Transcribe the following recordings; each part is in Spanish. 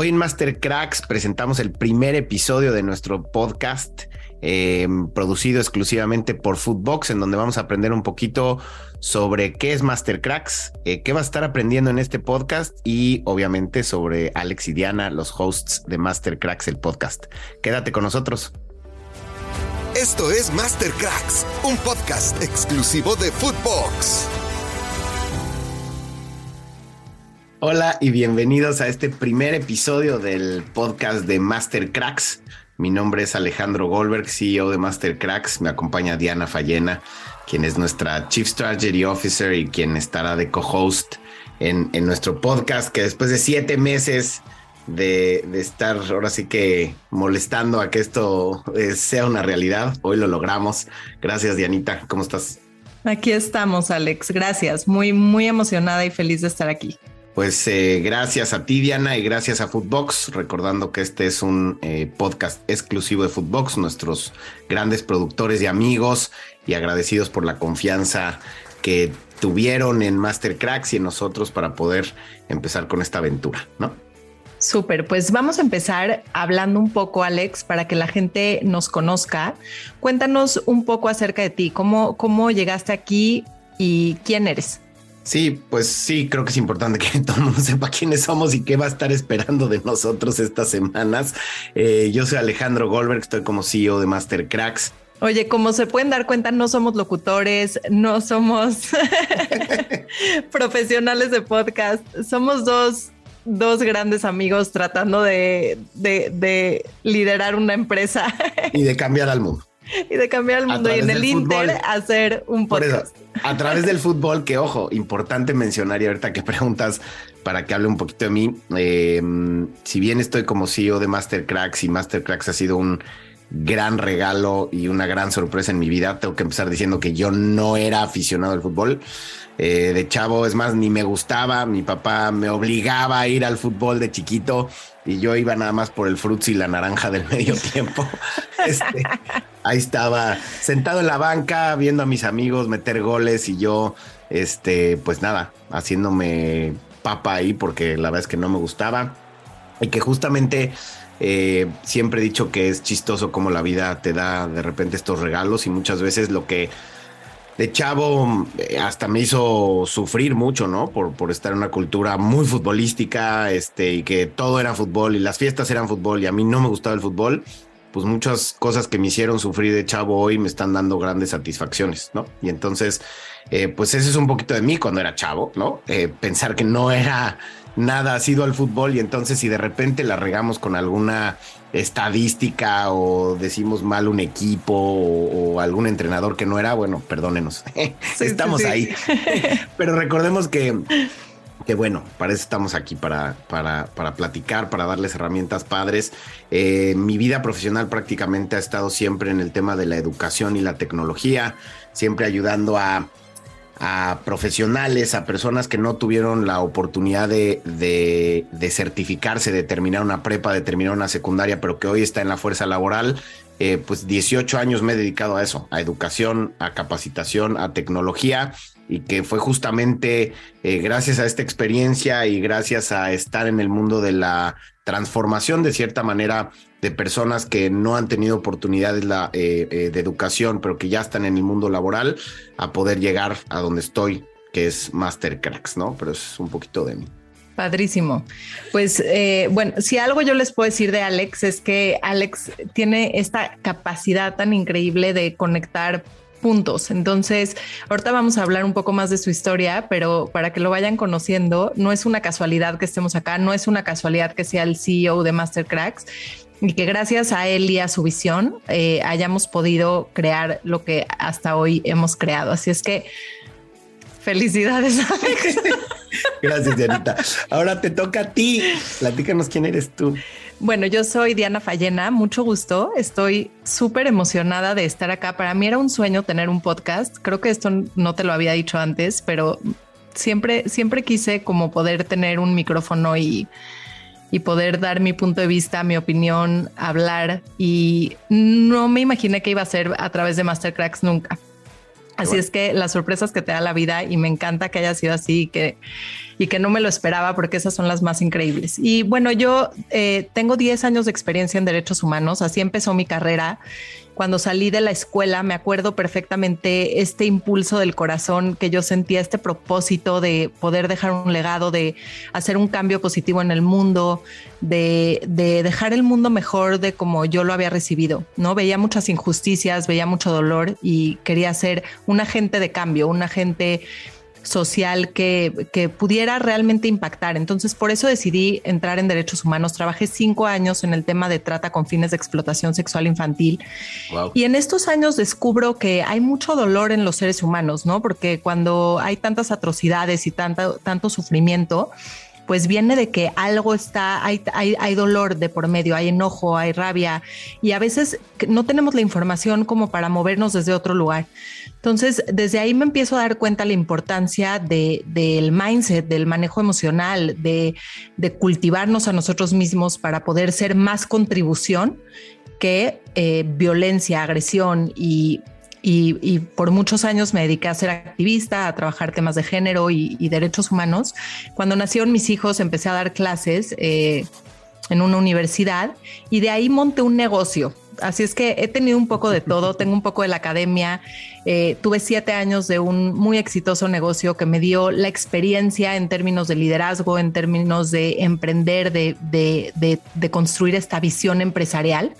Hoy en Master Cracks presentamos el primer episodio de nuestro podcast em, producido exclusivamente por Footbox, en donde vamos a aprender un poquito sobre qué es Master Cracks, eh, qué vas a estar aprendiendo en este podcast y obviamente sobre Alex y Diana, los hosts de Master Cracks, el podcast. Quédate con nosotros. Esto es Master Cracks, un podcast exclusivo de Footbox. Hola y bienvenidos a este primer episodio del podcast de Master Cracks. Mi nombre es Alejandro Goldberg, CEO de Master Cracks. Me acompaña Diana Fallena, quien es nuestra Chief Strategy Officer y quien estará de co-host en, nuestro podcast, que después de siete meses de, estar ahora sí que molestando a que esto eh, sea una realidad, hoy lo logramos. Gracias, Dianita. ¿Cómo estás? Aquí estamos, Alex. Gracias. Muy, muy emocionada y feliz de estar aquí. Pues eh, gracias a ti, Diana, y gracias a Footbox, recordando que este es un eh, podcast exclusivo de Footbox, nuestros grandes productores y amigos, y agradecidos por la confianza que tuvieron en Master Cracks y en nosotros para poder empezar con esta aventura, ¿no? Súper, pues vamos a empezar hablando un poco, Alex, para que la gente nos conozca. Cuéntanos un poco acerca de ti, cómo, cómo llegaste aquí y quién eres. Sí, pues sí, creo que es importante que todo el mundo sepa quiénes somos y qué va a estar esperando de nosotros estas semanas. Eh, yo soy Alejandro Goldberg, estoy como CEO de Master Cracks. Oye, como se pueden dar cuenta, no somos locutores, no somos profesionales de podcast, somos dos, dos grandes amigos tratando de, de liderar una empresa. y de cambiar al mundo. y de cambiar el mundo y en el Inter hacer un podcast. a través del fútbol, que ojo, importante mencionar y ahorita que preguntas para que hable un poquito de mí, eh, si bien estoy como CEO de Master Cracks y Master Cracks ha sido un gran regalo y una gran sorpresa en mi vida, tengo que empezar diciendo que yo no era aficionado al fútbol. Eh, de chavo, es más, ni me gustaba. Mi papá me obligaba a ir al fútbol de chiquito y yo iba nada más por el frutzi y la naranja del medio tiempo. Este, ahí estaba sentado en la banca viendo a mis amigos meter goles y yo, este, pues nada, haciéndome papa ahí porque la verdad es que no me gustaba y que justamente eh, siempre he dicho que es chistoso como la vida te da de repente estos regalos y muchas veces lo que de chavo eh, hasta me hizo sufrir mucho, ¿no? Por, por estar en una cultura muy futbolística, este, y que todo era fútbol y las fiestas eran fútbol y a mí no me gustaba el fútbol, pues muchas cosas que me hicieron sufrir de chavo hoy me están dando grandes satisfacciones, ¿no? Y entonces, eh, pues ese es un poquito de mí cuando era chavo, ¿no? Eh, pensar que no era nada ha sido al fútbol y entonces si de repente la regamos con alguna estadística o decimos mal un equipo o, algún entrenador que no era, bueno, perdónenos, estamos ahí. Pero recordemos que, que bueno, para eso estamos aquí, para, para, para platicar, para darles herramientas padres. Eh, mi vida profesional prácticamente ha estado siempre en el tema de la educación y la tecnología, siempre ayudando a a profesionales, a personas que no tuvieron la oportunidad de, de, certificarse, de terminar una prepa, de terminar una secundaria, pero que hoy está en la fuerza laboral, eh, pues 18 años me he dedicado a eso, a educación, a capacitación, a tecnología y que fue justamente eh, gracias a esta experiencia y gracias a estar en el mundo de la transformación de cierta manera de personas que no han tenido oportunidades eh, eh, de educación, pero que ya están en el mundo laboral, a poder llegar a donde estoy, que es Master Cracks, ¿no? Pero es un poquito de mí. Padrísimo. Pues bueno, si algo yo les puedo decir de Alex es que Alex tiene esta capacidad tan increíble de conectar puntos. Entonces, ahorita vamos a hablar un poco más de su historia, pero para que lo vayan conociendo, no es una casualidad que estemos acá, no es una casualidad que sea el CEO de Mastercracks y que gracias a él y a su visión eh, hayamos podido crear lo que hasta hoy hemos creado. Así es que felicidades. gracias, Dianita. Ahora te toca a ti. Platícanos quién eres tú. Bueno, yo soy Diana Fallena, mucho gusto. Estoy súper emocionada de estar acá. Para mí era un sueño tener un podcast. Creo que esto no te lo había dicho antes, pero siempre, siempre quise como poder tener un micrófono y, y poder dar mi punto de vista, mi opinión, hablar. Y no me imaginé que iba a ser a través de Mastercracks nunca. Así es que las sorpresas que te da la vida y me encanta que haya sido así que, y que no me lo esperaba porque esas son las más increíbles. Y bueno, yo eh, tengo 10 años de experiencia en derechos humanos, así empezó mi carrera. Cuando salí de la escuela, me acuerdo perfectamente este impulso del corazón que yo sentía, este propósito de poder dejar un legado, de hacer un cambio positivo en el mundo, de, de dejar el mundo mejor de como yo lo había recibido. No veía muchas injusticias, veía mucho dolor y quería ser un agente de cambio, un agente social que, que, pudiera realmente impactar. Entonces, por eso decidí entrar en derechos humanos. Trabajé cinco años en el tema de trata con fines de explotación sexual infantil. Y en estos años descubro que hay mucho dolor en los seres humanos, ¿no? Porque cuando hay tantas atrocidades y tanto, tanto sufrimiento, pues viene de que algo está, hay, hay, hay, dolor de por medio, hay enojo, hay rabia y a veces no tenemos la información como para movernos desde otro lugar. Entonces, desde ahí me empiezo a dar cuenta la importancia de, del mindset, del manejo emocional, de, de, cultivarnos a nosotros mismos para poder ser más contribución que eh, violencia, agresión y y, por muchos años me dediqué a ser activista, a trabajar temas de género y, derechos humanos. Cuando nacieron mis hijos empecé a dar clases eh, en una universidad y de ahí monté un negocio. Así es que he tenido un poco de todo, tengo un poco de la academia, eh, tuve siete años de un muy exitoso negocio que me dio la experiencia en términos de liderazgo, en términos de emprender, de, de construir esta visión empresarial.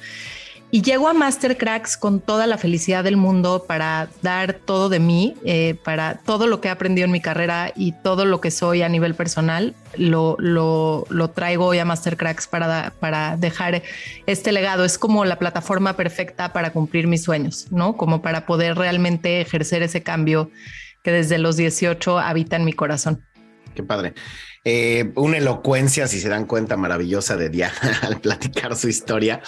Y llego a Mastercracks con toda la felicidad del mundo para dar todo de mí, eh, para todo lo que he aprendido en mi carrera y todo lo que soy a nivel personal, lo, lo, lo traigo hoy a Mastercracks para, para dejar este legado. Es como la plataforma perfecta para cumplir mis sueños, ¿no? Como para poder realmente ejercer ese cambio que desde los 18 habita en mi corazón. Qué padre. Eh, una elocuencia, si se dan cuenta, maravillosa de Diana al platicar su historia.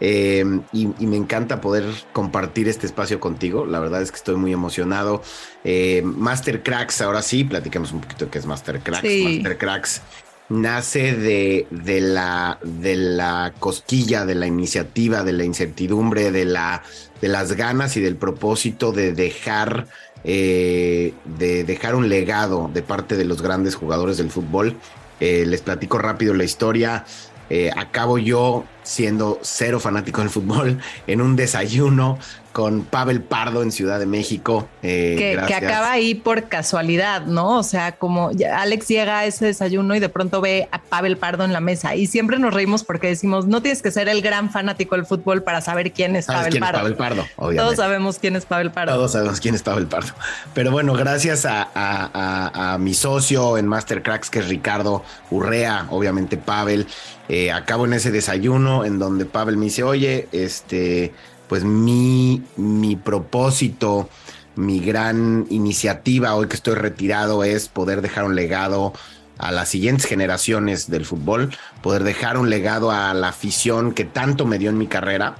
Eh, y, me encanta poder compartir este espacio contigo. La verdad es que estoy muy emocionado. Eh, Master Cracks, ahora sí, platicamos un poquito de qué es Master Cracks. Master Cracks nace de, de, la, de la cosquilla, de la iniciativa, de la incertidumbre, de, la, de las ganas y del propósito de dejar eh, de dejar un legado de parte de los grandes jugadores del fútbol. Eh, les platico rápido la historia. Eh, acabo yo siendo cero fanático del fútbol en un desayuno con Pavel Pardo en Ciudad de México. Eh, que, acaba ahí por casualidad, ¿no? O sea, como Alex llega a ese desayuno y de pronto ve a Pavel Pardo en la mesa y siempre nos reímos porque decimos, no tienes que ser el gran fanático del fútbol para saber quién es Pavel Pardo. Pavel Pardo Todos sabemos quién es Pavel Pardo. Todos sabemos quién es Pavel Pardo. Pero bueno, gracias a, mi socio en Mastercracks, que es Ricardo Urrea, obviamente Pavel, eh, acabo en ese desayuno en donde Pavel me dice, oye, este pues mi, mi propósito, mi gran iniciativa hoy que estoy retirado es poder dejar un legado a las siguientes generaciones del fútbol, poder dejar un legado a la afición que tanto me dio en mi carrera.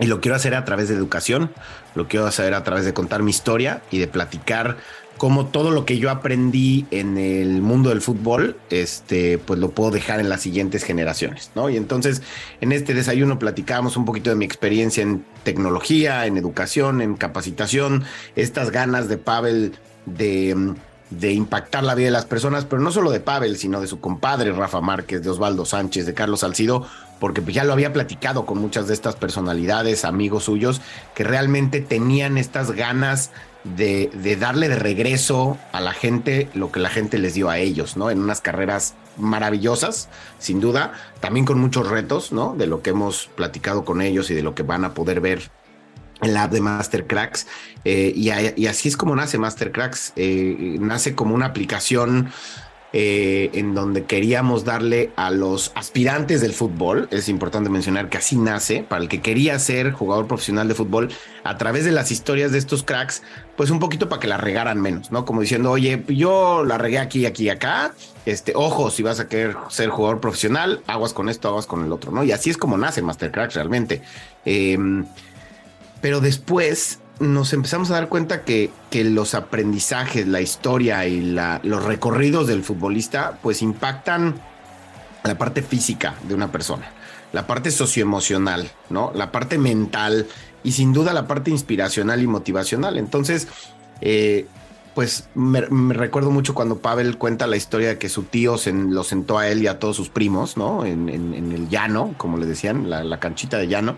Y lo quiero hacer a través de educación, lo quiero hacer a través de contar mi historia y de platicar como todo lo que yo aprendí en el mundo del fútbol, este, pues lo puedo dejar en las siguientes generaciones, ¿no? Y entonces en este desayuno platicábamos un poquito de mi experiencia en tecnología, en educación, en capacitación, estas ganas de Pavel de, de impactar la vida de las personas, pero no solo de Pavel, sino de su compadre Rafa Márquez, de Osvaldo Sánchez, de Carlos Salcido, porque ya lo había platicado con muchas de estas personalidades, amigos suyos, que realmente tenían estas ganas de, darle de regreso a la gente lo que la gente les dio a ellos, ¿no? En unas carreras maravillosas, sin duda, también con muchos retos, ¿no? De lo que hemos platicado con ellos y de lo que van a poder ver en la app de Mastercracks. Eh, y, así es como nace Mastercracks. Eh, nace como una aplicación eh, en donde queríamos darle a los aspirantes del fútbol, es importante mencionar que así nace, para el que quería ser jugador profesional de fútbol, a través de las historias de estos cracks, pues un poquito para que la regaran menos, ¿no? Como diciendo, oye, yo la regué aquí, aquí acá, este, ojo, si vas a querer ser jugador profesional, aguas con esto, aguas con el otro, ¿no? Y así es como nace Mastercracks realmente. Em, pero después nos empezamos a dar cuenta que, que los aprendizajes, la historia y la, los recorridos del futbolista, pues impactan la parte física de una persona, la parte socioemocional, ¿no? La parte mental y sin duda la parte inspiracional y motivacional. Entonces, eh, pues me, recuerdo mucho cuando Pavel cuenta la historia de que su tío se, lo sentó a él y a todos sus primos, ¿no? En, el llano, como le decían, la, canchita de llano,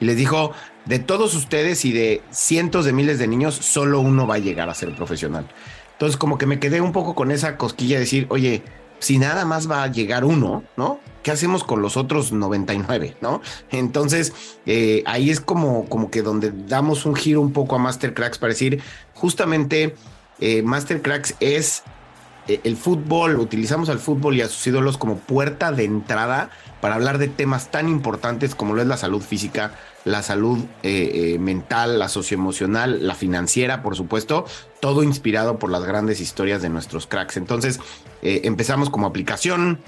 y les dijo, de todos ustedes y de cientos de miles de niños, solo uno va a llegar a ser profesional. Entonces como que me quedé un poco con esa cosquilla de decir, oye, si nada más va a llegar uno, ¿no? ¿Qué hacemos con los otros 99, ¿no? Entonces, eh, ahí es como, como que donde damos un giro un poco a Mastercracks para decir, justamente eh, Mastercracks es eh, el fútbol, utilizamos al fútbol y a sus ídolos como puerta de entrada para hablar de temas tan importantes como lo es la salud física, la salud eh, mental, la socioemocional, la financiera, por supuesto, todo inspirado por las grandes historias de nuestros cracks. Entonces, empezamos como aplicación,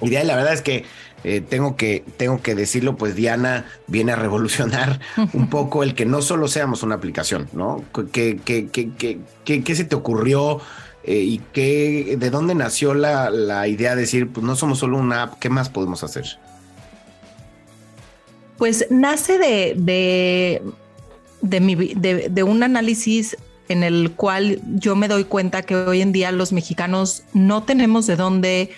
la verdad es que eh, tengo, que, tengo que decirlo, pues Diana viene a revolucionar un poco el que no solo seamos una aplicación, ¿no? ¿Qué, qué, se te ocurrió eh, y qué, de dónde nació la, idea de decir, pues no somos solo una app, ¿qué más podemos hacer? Pues nace de, de, de, de un análisis en el cual yo me doy cuenta que hoy en día los mexicanos no tenemos de dónde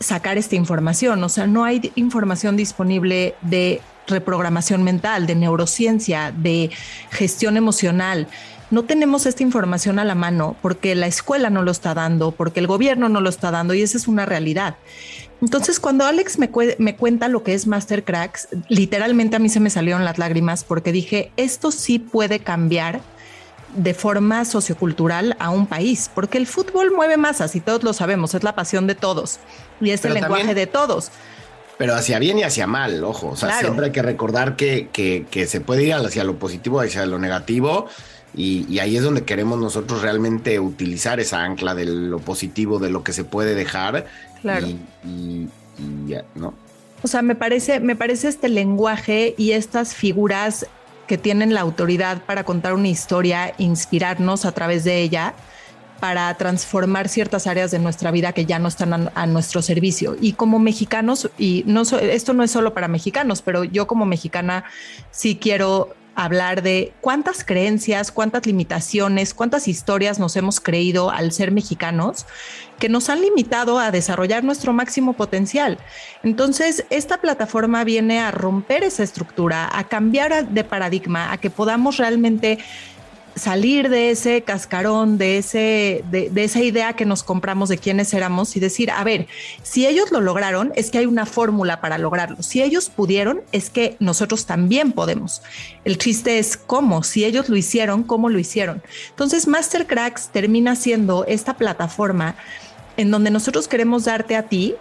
sacar esta información. O sea, no hay información disponible de reprogramación mental, de neurociencia, de gestión emocional. No tenemos esta información a la mano porque la escuela no lo está dando, porque el gobierno no lo está dando y esa es una realidad. Entonces, cuando Alex me, me cuenta lo que es Master Cracks, literalmente a mí se me salieron las lágrimas porque dije, esto sí puede cambiar de forma sociocultural a un país, porque el fútbol mueve masas y todos lo sabemos, es la pasión de todos y es el lenguaje de todos. Pero hacia bien y hacia mal, ojo, o sea, siempre hay que recordar que, que, se puede ir hacia lo positivo, hacia lo negativo. Y, ahí es donde queremos nosotros realmente utilizar esa ancla de lo positivo, de lo que se puede dejar. Claro. Y, ¿no? O sea, me parece, me parece este lenguaje y estas figuras que tienen la autoridad para contar una historia, inspirarnos a través de ella para transformar ciertas áreas de nuestra vida que ya no están a, nuestro servicio. Y como mexicanos, y no esto no es solo para mexicanos, pero yo como mexicana sí quiero hablar de cuántas creencias, cuántas limitaciones, cuántas historias nos hemos creído al ser mexicanos que nos han limitado a desarrollar nuestro máximo potencial. Entonces, esta plataforma viene a romper esa estructura, a cambiar de paradigma, a que podamos realmente salir de ese cascarón, de, ese, de, esa idea que nos compramos de quiénes éramos y decir, a ver, si ellos lo lograron, es que hay una fórmula para lograrlo. Si ellos pudieron, es que nosotros también podemos. El chiste es cómo, si ellos lo hicieron, cómo lo hicieron. Entonces, Mastercracks termina siendo esta plataforma en donde nosotros queremos darte a ti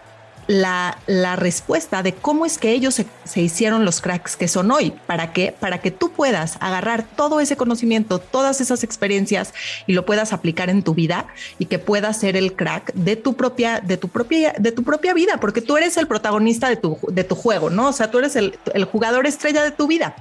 la, la, respuesta de cómo es que ellos se, hicieron los cracks que son hoy, para que, para que tú puedas agarrar todo ese conocimiento, todas esas experiencias y lo puedas aplicar en tu vida y que puedas ser el crack de tu propia, de tu propia, de tu propia vida, porque tú eres el protagonista de tu, de tu juego, ¿no? O sea, tú eres el, el jugador estrella de tu vida.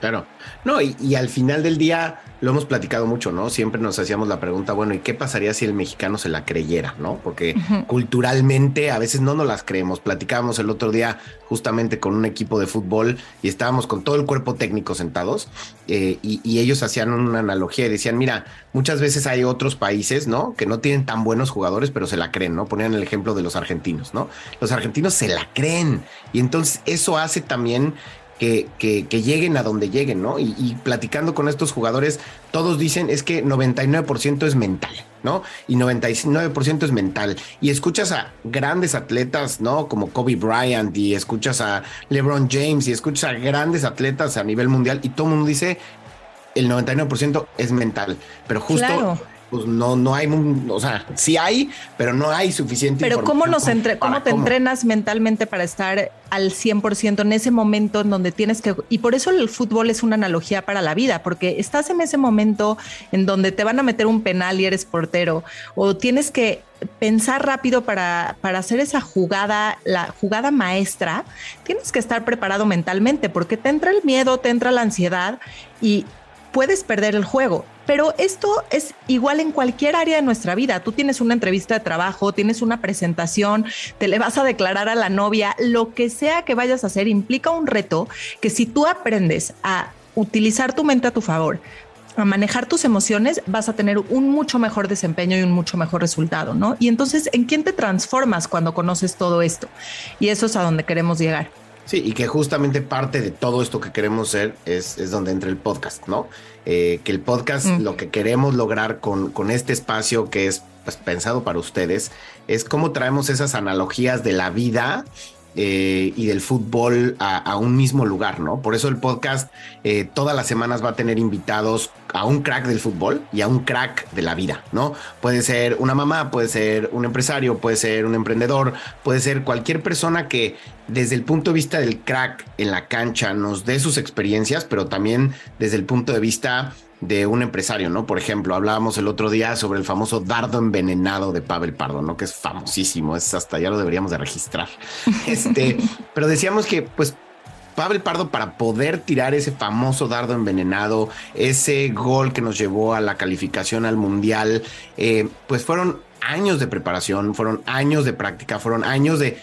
Claro. No, y, al final del día lo hemos platicado mucho, ¿no? Siempre nos hacíamos la pregunta, bueno, ¿y qué pasaría si el mexicano se la creyera, ¿no? Porque culturalmente a veces no nos las creemos. Platicábamos el otro día justamente con un equipo de fútbol y estábamos con todo el cuerpo técnico sentados eh, y, y, ellos hacían una analogía y decían, mira, muchas veces hay otros países, ¿no? Que no tienen tan buenos jugadores, pero se la creen, ¿no? Ponían el ejemplo de los argentinos, ¿no? Los argentinos se la creen y entonces eso hace también que, que, lleguen a donde lleguen, ¿no? Y, platicando con estos jugadores, todos dicen es que 99% es mental, ¿no? Y 99% es mental. Y escuchas a grandes atletas, ¿no? Como Kobe Bryant y escuchas a LeBron James y escuchas a grandes atletas a nivel mundial y todo el mundo dice el 99% es mental, pero justo pues no, no hay, o sea, sí hay, pero no hay suficiente. Pero ¿cómo, nos entre, cómo te entrenas mentalmente para estar al 100% en ese momento en donde tienes que, y por eso el fútbol es una analogía para la vida, porque estás en ese momento en donde te van a meter un penal y eres portero, o tienes que pensar rápido para, para hacer esa jugada, la jugada maestra, tienes que estar preparado mentalmente, porque te entra el miedo, te entra la ansiedad y puedes perder el juego. Pero esto es igual en cualquier área de nuestra vida. Tú tienes una entrevista de trabajo, tienes una presentación, te le vas a declarar a la novia, lo que sea que vayas a hacer implica un reto que si tú aprendes a utilizar tu mente a tu favor, a manejar tus emociones, vas a tener un mucho mejor desempeño y un mucho mejor resultado, ¿no? Y entonces, ¿en quién te transformas cuando conoces todo esto? Y eso es a donde queremos llegar. Sí, y que justamente parte de todo esto que queremos ser es, es donde entra el podcast, ¿no? Eh, que el podcast, mm. lo que queremos lograr con, con este espacio que es pues, pensado para ustedes, es cómo traemos esas analogías de la vida eh, y del fútbol a, un mismo lugar, ¿no? Por eso el podcast eh, todas las semanas va a tener invitados a un crack del fútbol y a un crack de la vida, ¿no? Puede ser una mamá, puede ser un empresario, puede ser un emprendedor, puede ser cualquier persona que desde el punto de vista del crack en la cancha nos dé sus experiencias, pero también desde el punto de vista de un empresario, ¿no? Por ejemplo, hablábamos el otro día sobre el famoso dardo envenenado de Pavel Pardo, ¿no? Que es famosísimo, es hasta ya lo deberíamos de registrar. Este, pero decíamos que, pues, Pavel Pardo para poder tirar ese famoso dardo envenenado, ese gol que nos llevó a la calificación al mundial, eh, pues fueron años de preparación, fueron años de práctica, fueron años de...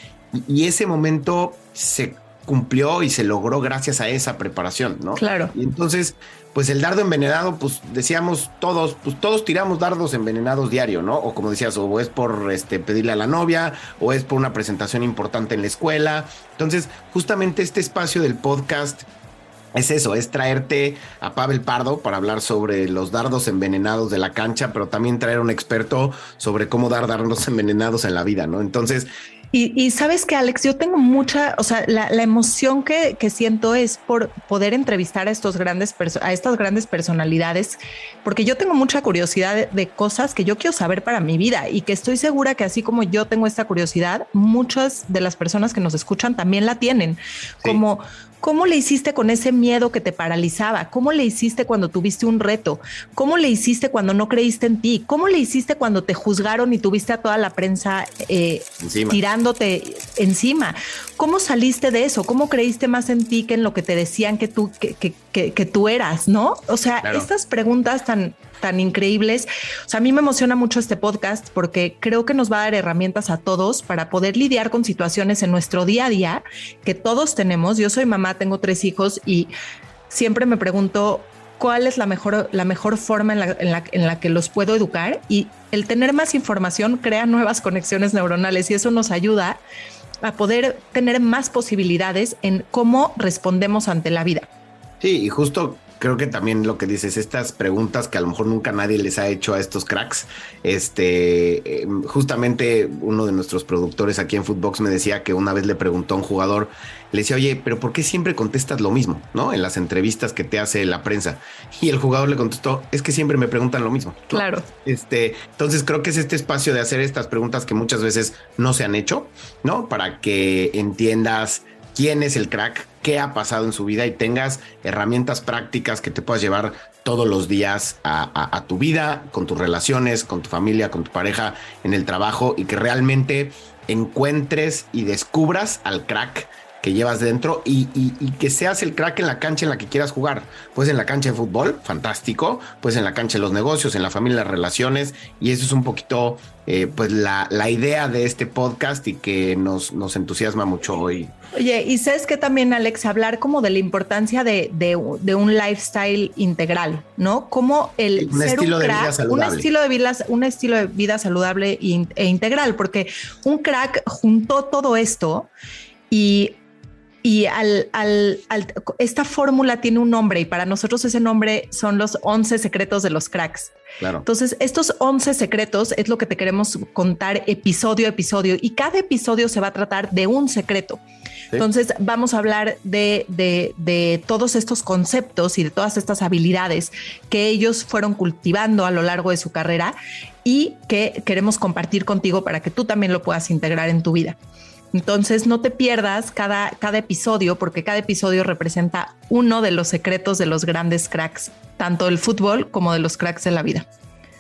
Y ese momento se cumplió y se logró gracias a esa preparación, ¿no? Claro. Y entonces, pues el dardo envenenado, pues decíamos todos, pues todos tiramos dardos envenenados diario, ¿no? O como decías, o es por este, pedirle a la novia, o es por una presentación importante en la escuela. Entonces, justamente este espacio del podcast es eso, es traerte a Pavel Pardo para hablar sobre los dardos envenenados de la cancha, pero también traer a un experto sobre cómo dar dardos envenenados en la vida, ¿no? Entonces, y, sabes que, Alex, yo tengo mucha, o sea, la, emoción que, siento es por poder entrevistar a estos grandes a estas grandes personalidades, porque yo tengo mucha curiosidad de, cosas que yo quiero saber para mi vida y que estoy segura que así como yo tengo esta curiosidad, muchas de las personas que nos escuchan también la tienen. Como ¿Cómo le hiciste con ese miedo que te paralizaba? ¿Cómo le hiciste cuando tuviste un reto? ¿Cómo le hiciste cuando no creíste en ti? ¿Cómo le hiciste cuando te juzgaron y tuviste a toda la prensa eh, tirándote encima? ¿Cómo saliste de eso? ¿Cómo creíste más en ti que en lo que te decían que tú, que, que, tú eras? ¿No? O sea, estas preguntas tan, tan increíbles. O sea, a mí me emociona mucho este podcast porque creo que nos va a dar herramientas a todos para poder lidiar con situaciones en nuestro día a día que todos tenemos. Yo soy mamá, tengo tres hijos y siempre me pregunto cuál es la mejor, la mejor forma en la, en la, que los puedo educar y el tener más información crea nuevas conexiones neuronales y eso nos ayuda a poder tener más posibilidades en cómo respondemos ante la vida. Sí, y justo creo que también lo que dices, estas preguntas que a lo mejor nunca nadie les ha hecho a estos cracks, este, em, justamente uno de nuestros productores aquí en Footbox me decía que una vez le preguntó a un jugador, le decía, oye, pero ¿por qué siempre contestas lo mismo, no? En las entrevistas que te hace la prensa. Y el jugador le contestó, es que siempre me preguntan lo mismo. Claro. Este, entonces creo que es este espacio de hacer estas preguntas que muchas veces no se han hecho, ¿no? Para que entiendas quién es el crack, qué ha pasado en su vida y tengas herramientas prácticas que te puedas llevar todos los días a, tu vida, con tus relaciones, con tu familia, con tu pareja, en el trabajo y que realmente encuentres y descubras al crack que llevas dentro y, que seas el crack en la cancha en la que quieras jugar. Pues en la cancha de fútbol, fantástico. Pues en la cancha de los negocios, en la familia, las relaciones. Y eso es un poquito, eh, pues la, idea de este podcast y que nos, nos entusiasma mucho hoy. Oye, y sabes que también, Alex, hablar como de la importancia de, un lifestyle integral, ¿no? Como el un estilo de vida saludable. Un estilo de vida, un estilo de vida saludable e integral, porque un crack juntó todo esto y y al, al, esta fórmula tiene un nombre y para nosotros ese nombre son los 11 secretos de los cracks. Claro. Entonces, estos 11 secretos es lo que te queremos contar episodio a episodio y cada episodio se va a tratar de un secreto. Entonces, vamos a hablar de, de, de, todos estos conceptos y de todas estas habilidades que ellos fueron cultivando a lo largo de su carrera y que queremos compartir contigo para que tú también lo puedas integrar en tu vida. Entonces no te pierdas cada, cada episodio porque cada episodio representa uno de los secretos de los grandes cracks, tanto del fútbol como de los cracks de la vida.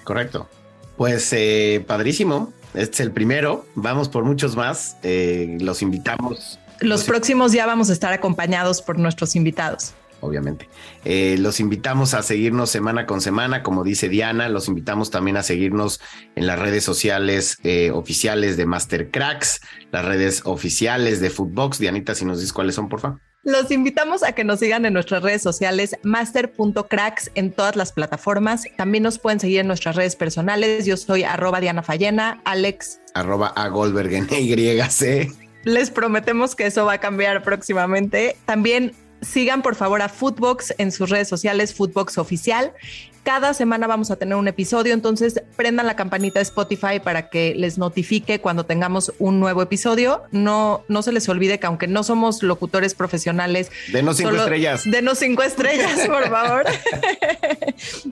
Correcto. Pues eh, padrísimo. Este es el primero. Vamos por muchos más. Eh, los invitamos. Los próximos ya vamos a estar acompañados por nuestros invitados obviamente. Eh, los invitamos a seguirnos semana con semana, como dice Diana, los invitamos también a seguirnos en las redes sociales eh, oficiales de Master Cracks, las redes oficiales de Footbox. Dianita, si nos dices cuáles son, por favor. Los invitamos a que nos sigan en nuestras redes sociales, master.cracks en todas las plataformas. También nos pueden seguir en nuestras redes personales. Yo soy arroba Diana Fallena, Alex. Arroba a Goldberg en YC. Les prometemos que eso va a cambiar próximamente. También sigan por favor a Footbox en sus redes sociales, Footbox Oficial. Cada semana vamos a tener un episodio, entonces prendan la campanita de Spotify para que les notifique cuando tengamos un nuevo episodio. No, no se les olvide que aunque no somos locutores profesionales, denos cinco estrellas. Denos cinco estrellas, por favor.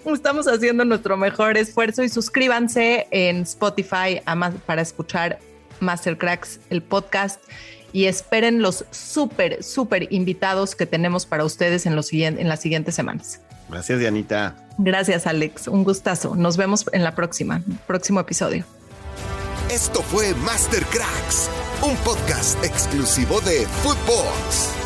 Estamos haciendo nuestro mejor esfuerzo y suscríbanse en Spotify para escuchar Mastercracks, el podcast y esperen los súper, súper invitados que tenemos para ustedes en, los, en las siguientes semanas. Gracias, Dianita. Gracias, Alex. Un gustazo. Nos vemos en la próxima, próximo episodio. Esto fue Master Cracks, un podcast exclusivo de Footbox.